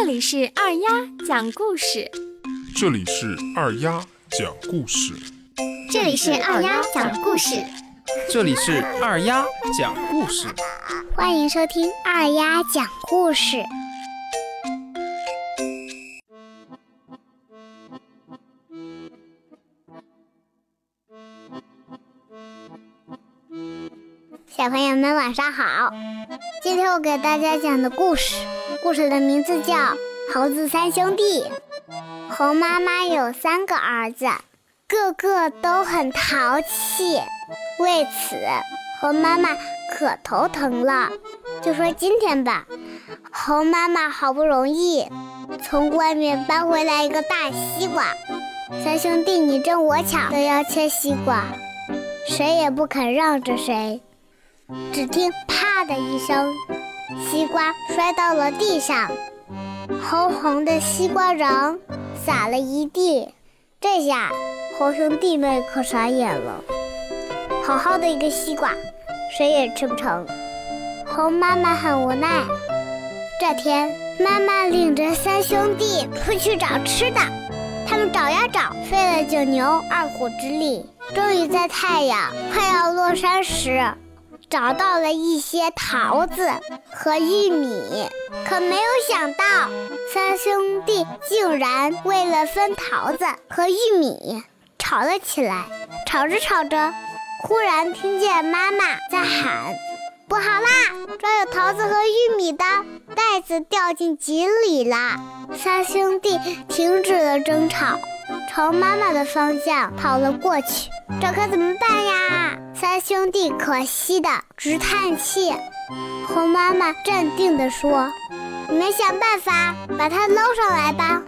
这里是二丫讲故事，这里是二丫讲故事，这里是二丫讲故事，这里是二丫讲故事，欢迎收听二丫讲故事。小朋友们晚上好，今天我给大家讲的故事，故事的名字叫《猴子三兄弟》。猴妈妈有三个儿子，个个都很淘气，为此猴妈妈可头疼了。就说今天吧，猴妈妈好不容易从外面搬回来一个大西瓜，三兄弟你争我抢都要切西瓜，谁也不肯让着谁。只听“啪”的一声，西瓜摔到了地上，红红的西瓜瓤洒了一地。这下猴兄弟们可傻眼了，好好的一个西瓜，谁也吃不成。猴妈妈很无奈。这天，妈妈领着三兄弟出去找吃的，他们找呀找，费了九牛二虎之力，终于在太阳快要落山时。找到了一些桃子和玉米，可没有想到，三兄弟竟然为了分桃子和玉米吵了起来。吵着吵着，忽然听见妈妈在喊：“不好啦，装有桃子和玉米的袋子掉进井里了！”三兄弟停止了争吵，朝妈妈的方向跑了过去。这可怎么办呀？兄弟可惜的直叹气。猴妈妈镇定地说：“你们想办法把它捞上来吧。”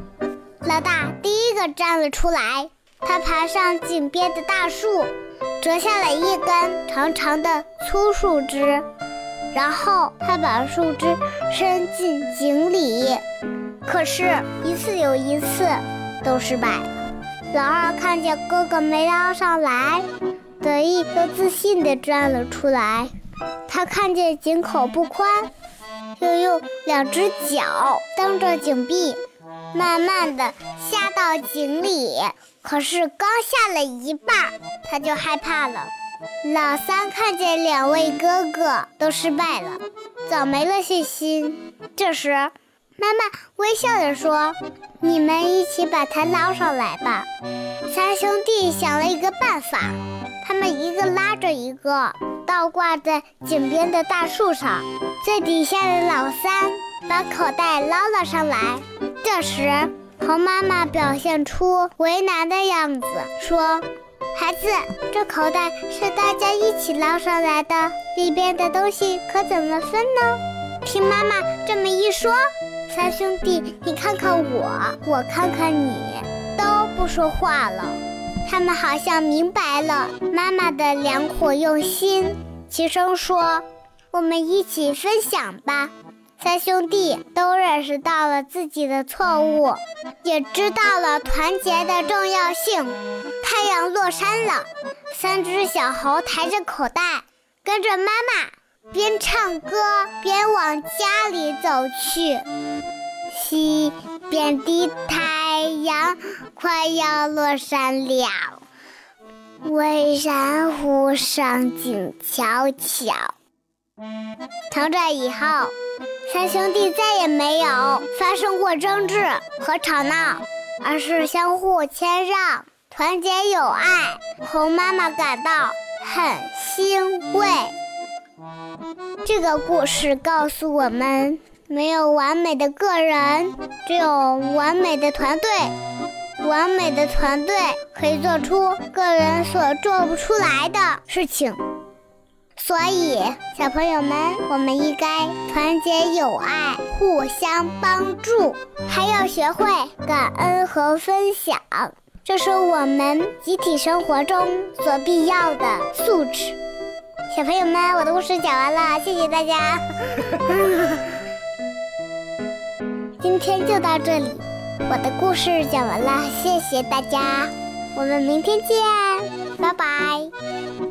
老大第一个站了出来，他爬上井边的大树，折下了一根长长的粗树枝，然后他把树枝伸进井里。可是，一次又一次都失败了。老二看见哥哥没捞上来。得意又自信地站了出来。他看见井口不宽，又用两只脚蹬着井壁，慢慢地下到井里。可是刚下了一半，他就害怕了。老三看见两位哥哥都失败了，早没了信心。这时，妈妈微笑着说：“你们一起把它捞上来吧。”三兄弟想了一个办法。他们一个拉着一个，倒挂在井边的大树上。最底下的老三把口袋捞了上来。这时，猴妈妈表现出为难的样子，说：“孩子，这口袋是大家一起捞上来的，里边的东西可怎么分呢？”听妈妈这么一说，三兄弟你看看我，我看看你，都不说话了。他们好像明白了妈妈的良苦用心，齐声说：“我们一起分享吧。”三兄弟都认识到了自己的错误，也知道了团结的重要性。太阳落山了，三只小猴抬着口袋，跟着妈妈边唱歌边往家里走去。西边的太阳。快要落山了，巍山湖上静悄悄。从这以后，三兄弟再也没有发生过争执和吵闹，而是相互谦让，团结友爱。猴妈妈感到很欣慰。这个故事告诉我们：没有完美的个人，只有完美的团队。完美的团队可以做出个人所做不出来的事情，所以小朋友们，我们应该团结友爱，互相帮助，还要学会感恩和分享，这是我们集体生活中所必要的素质。小朋友们，我的故事讲完了，谢谢大家，今天就到这里。我的故事讲完了，谢谢大家，我们明天见，拜拜。